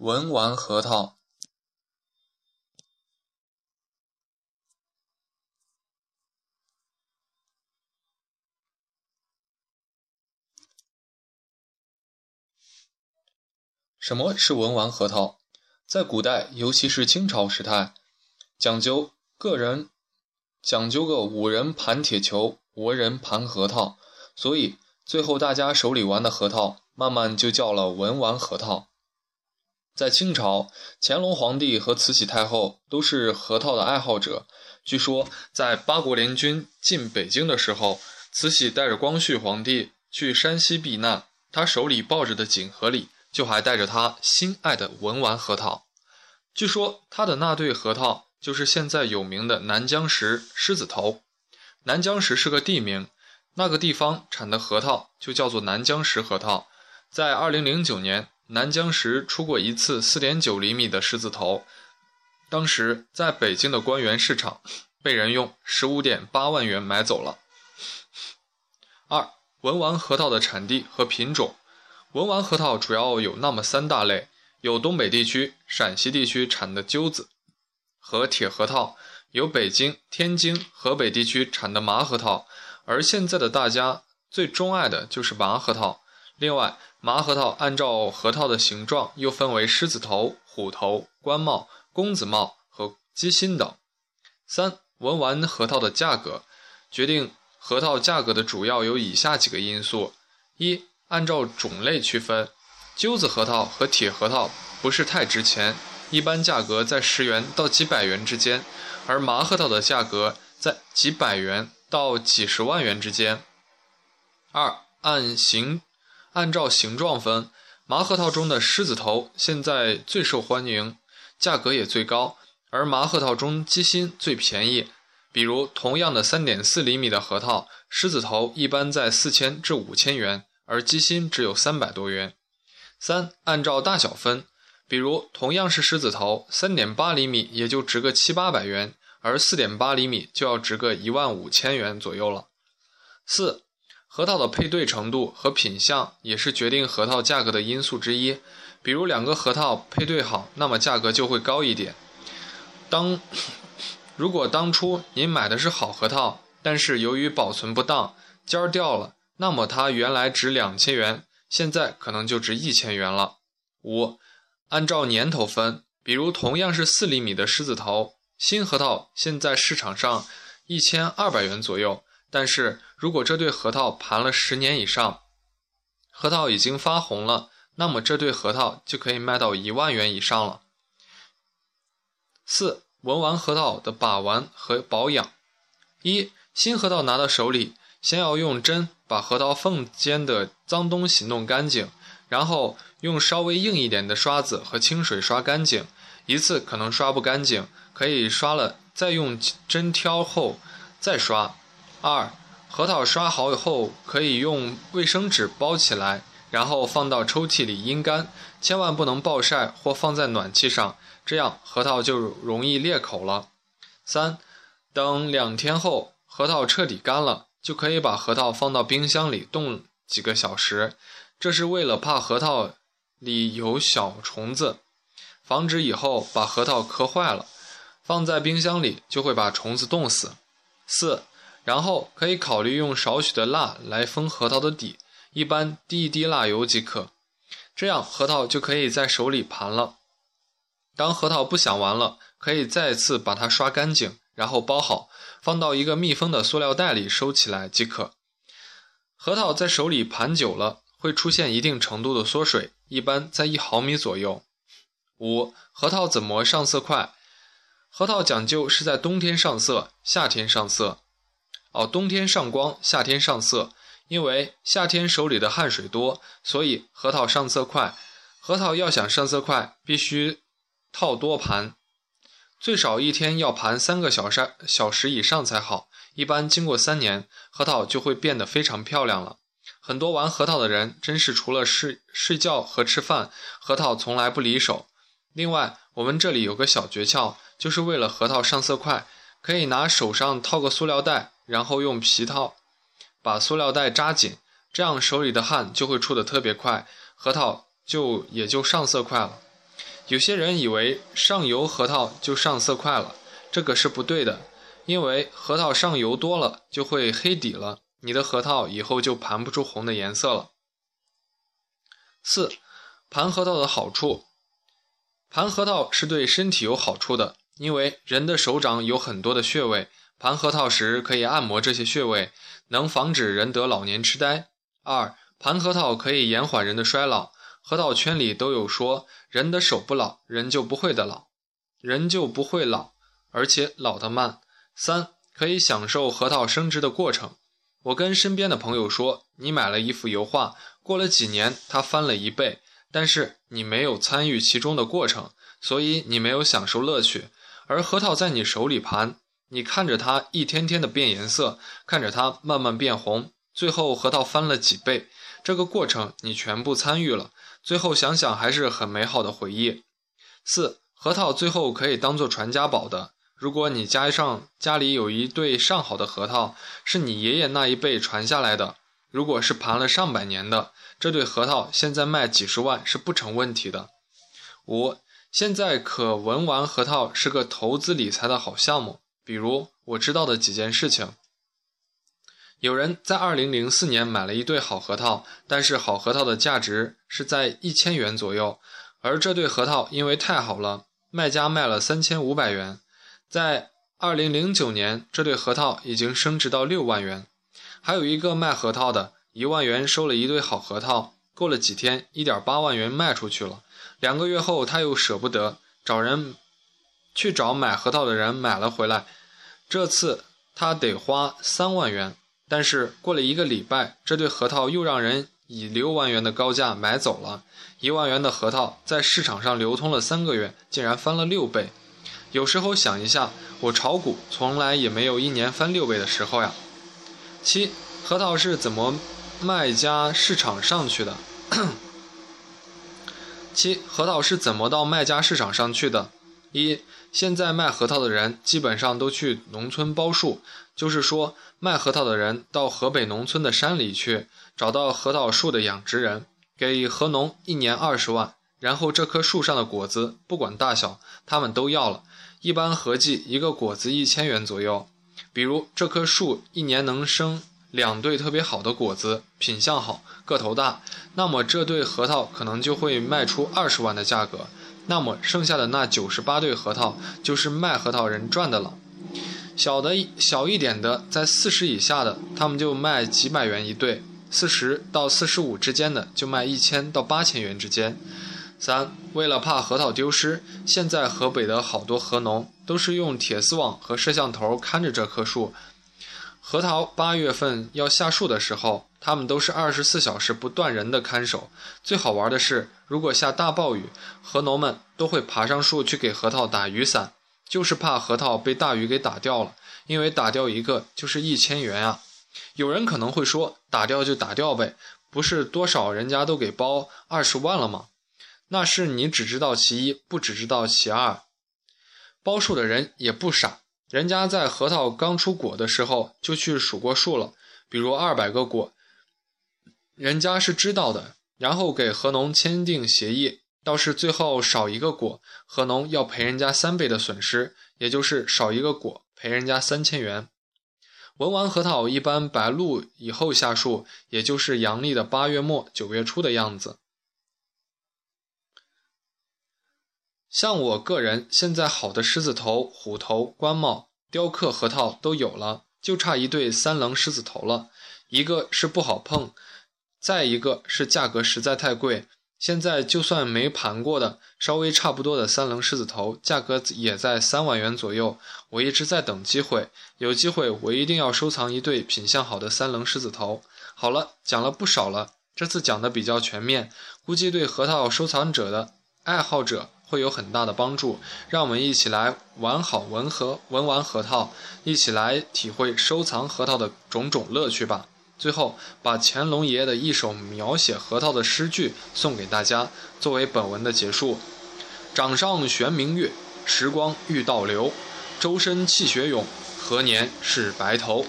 文玩核桃。什么是文玩核桃？在古代，尤其是清朝时代，讲究个人讲究个五人盘铁球，五人盘核桃，所以最后大家手里玩的核桃，慢慢就叫了文玩核桃。在清朝，乾隆皇帝和慈禧太后都是核桃的爱好者。据说，在八国联军进北京的时候，慈禧带着光绪皇帝去山西避难，他手里抱着的锦盒里。就还带着他心爱的文玩核桃，据说他的那对核桃就是现在有名的南疆石狮子头。南疆石是个地名，那个地方产的核桃就叫做南疆石核桃。在2009年，南疆石出过一次4.9厘米的狮子头，当时在北京的官员市场被人用15.8万元买走了。二文玩核桃的产地和品种。文玩核桃主要有那么三大类：有东北地区、陕西地区产的鸠子和铁核桃，有北京、天津、河北地区产的麻核桃，而现在的大家最钟爱的就是麻核桃。另外，麻核桃按照核桃的形状又分为狮子头、虎头、官帽、公子帽和鸡心等。三、文玩核桃的价格决定核桃价格的主要有以下几个因素：一。按照种类区分，鸠子核桃和铁核桃不是太值钱，一般价格在十元到几百元之间，而麻核桃的价格在几百元到几十万元之间。二按形，按照形状分，麻核桃中的狮子头现在最受欢迎，价格也最高，而麻核桃中鸡心最便宜。比如同样的三点四厘米的核桃，狮子头一般在四千至五千元。而鸡心只有三百多元。三，按照大小分，比如同样是狮子头，三点八厘米也就值个七八百元，而四点八厘米就要值个一万五千元左右了。四，核桃的配对程度和品相也是决定核桃价格的因素之一。比如两个核桃配对好，那么价格就会高一点。当如果当初您买的是好核桃，但是由于保存不当，尖儿掉了。那么它原来值两千元，现在可能就值一千元了。五，按照年头分，比如同样是四厘米的狮子头，新核桃现在市场上一千二百元左右，但是如果这对核桃盘了十年以上，核桃已经发红了，那么这对核桃就可以卖到一万元以上了。四，文玩核桃的把玩和保养。一，新核桃拿到手里。先要用针把核桃缝间的脏东西弄干净，然后用稍微硬一点的刷子和清水刷干净。一次可能刷不干净，可以刷了再用针挑后再刷。二，核桃刷好以后可以用卫生纸包起来，然后放到抽屉里阴干，千万不能暴晒或放在暖气上，这样核桃就容易裂口了。三，等两天后核桃彻底干了。就可以把核桃放到冰箱里冻几个小时，这是为了怕核桃里有小虫子，防止以后把核桃磕坏了。放在冰箱里就会把虫子冻死。四，然后可以考虑用少许的蜡来封核桃的底，一般滴一滴蜡油即可。这样核桃就可以在手里盘了。当核桃不想玩了，可以再次把它刷干净。然后包好，放到一个密封的塑料袋里收起来即可。核桃在手里盘久了，会出现一定程度的缩水，一般在一毫米左右。五、核桃怎么上色快？核桃讲究是在冬天上色，夏天上色。哦，冬天上光，夏天上色。因为夏天手里的汗水多，所以核桃上色快。核桃要想上色快，必须套多盘。最少一天要盘三个小时小时以上才好，一般经过三年，核桃就会变得非常漂亮了。很多玩核桃的人真是除了睡睡觉和吃饭，核桃从来不离手。另外，我们这里有个小诀窍，就是为了核桃上色快，可以拿手上套个塑料袋，然后用皮套把塑料袋扎紧，这样手里的汗就会出的特别快，核桃就也就上色快了。有些人以为上油核桃就上色快了，这个是不对的，因为核桃上油多了就会黑底了，你的核桃以后就盘不出红的颜色了。四，盘核桃的好处，盘核桃是对身体有好处的，因为人的手掌有很多的穴位，盘核桃时可以按摩这些穴位，能防止人得老年痴呆。二，盘核桃可以延缓人的衰老。核桃圈里都有说，人的手不老，人就不会的老，人就不会老，而且老得慢。三，可以享受核桃升值的过程。我跟身边的朋友说，你买了一幅油画，过了几年它翻了一倍，但是你没有参与其中的过程，所以你没有享受乐趣。而核桃在你手里盘，你看着它一天天的变颜色，看着它慢慢变红，最后核桃翻了几倍，这个过程你全部参与了。最后想想还是很美好的回忆。四核桃最后可以当做传家宝的。如果你加上家里有一对上好的核桃，是你爷爷那一辈传下来的，如果是盘了上百年的，这对核桃现在卖几十万是不成问题的。五现在可文玩核桃是个投资理财的好项目。比如我知道的几件事情。有人在二零零四年买了一对好核桃，但是好核桃的价值是在一千元左右，而这对核桃因为太好了，卖家卖了三千五百元。在二零零九年，这对核桃已经升值到六万元。还有一个卖核桃的，一万元收了一对好核桃，过了几天，一点八万元卖出去了。两个月后，他又舍不得，找人去找买核桃的人买了回来，这次他得花三万元。但是过了一个礼拜，这对核桃又让人以六万元的高价买走了。一万元的核桃在市场上流通了三个月，竟然翻了六倍。有时候想一下，我炒股从来也没有一年翻六倍的时候呀。七，核桃是怎么卖家市场上去的？七，核桃是怎么到卖家市场上去的？一，现在卖核桃的人基本上都去农村包树。就是说，卖核桃的人到河北农村的山里去，找到核桃树的养殖人，给核农一年二十万，然后这棵树上的果子不管大小，他们都要了。一般合计一个果子一千元左右。比如这棵树一年能生两对特别好的果子，品相好，个头大，那么这对核桃可能就会卖出二十万的价格。那么剩下的那九十八对核桃，就是卖核桃人赚的了。小的小一点的，在四十以下的，他们就卖几百元一对；四十到四十五之间的，就卖一千到八千元之间。三，为了怕核桃丢失，现在河北的好多核农都是用铁丝网和摄像头看着这棵树。核桃八月份要下树的时候，他们都是二十四小时不断人的看守。最好玩的是，如果下大暴雨，核农们都会爬上树去给核桃打雨伞。就是怕核桃被大雨给打掉了，因为打掉一个就是一千元啊。有人可能会说，打掉就打掉呗，不是多少人家都给包二十万了吗？那是你只知道其一，不只知道其二。包树的人也不傻，人家在核桃刚出果的时候就去数过数了，比如二百个果，人家是知道的，然后给核农签订协议。倒是最后少一个果，核农要赔人家三倍的损失，也就是少一个果赔人家三千元。文玩核桃一般白露以后下树，也就是阳历的八月末九月初的样子。像我个人现在好的狮子头、虎头、官帽、雕刻核桃都有了，就差一对三棱狮子头了。一个是不好碰，再一个是价格实在太贵。现在就算没盘过的，稍微差不多的三棱狮子头，价格也在三万元左右。我一直在等机会，有机会我一定要收藏一对品相好的三棱狮子头。好了，讲了不少了，这次讲的比较全面，估计对核桃收藏者的爱好者会有很大的帮助。让我们一起来玩好文核文玩核桃，一起来体会收藏核桃的种种乐趣吧。最后，把乾隆爷爷的一首描写核桃的诗句送给大家，作为本文的结束。掌上悬明月，时光欲倒流。周身气血涌，何年是白头？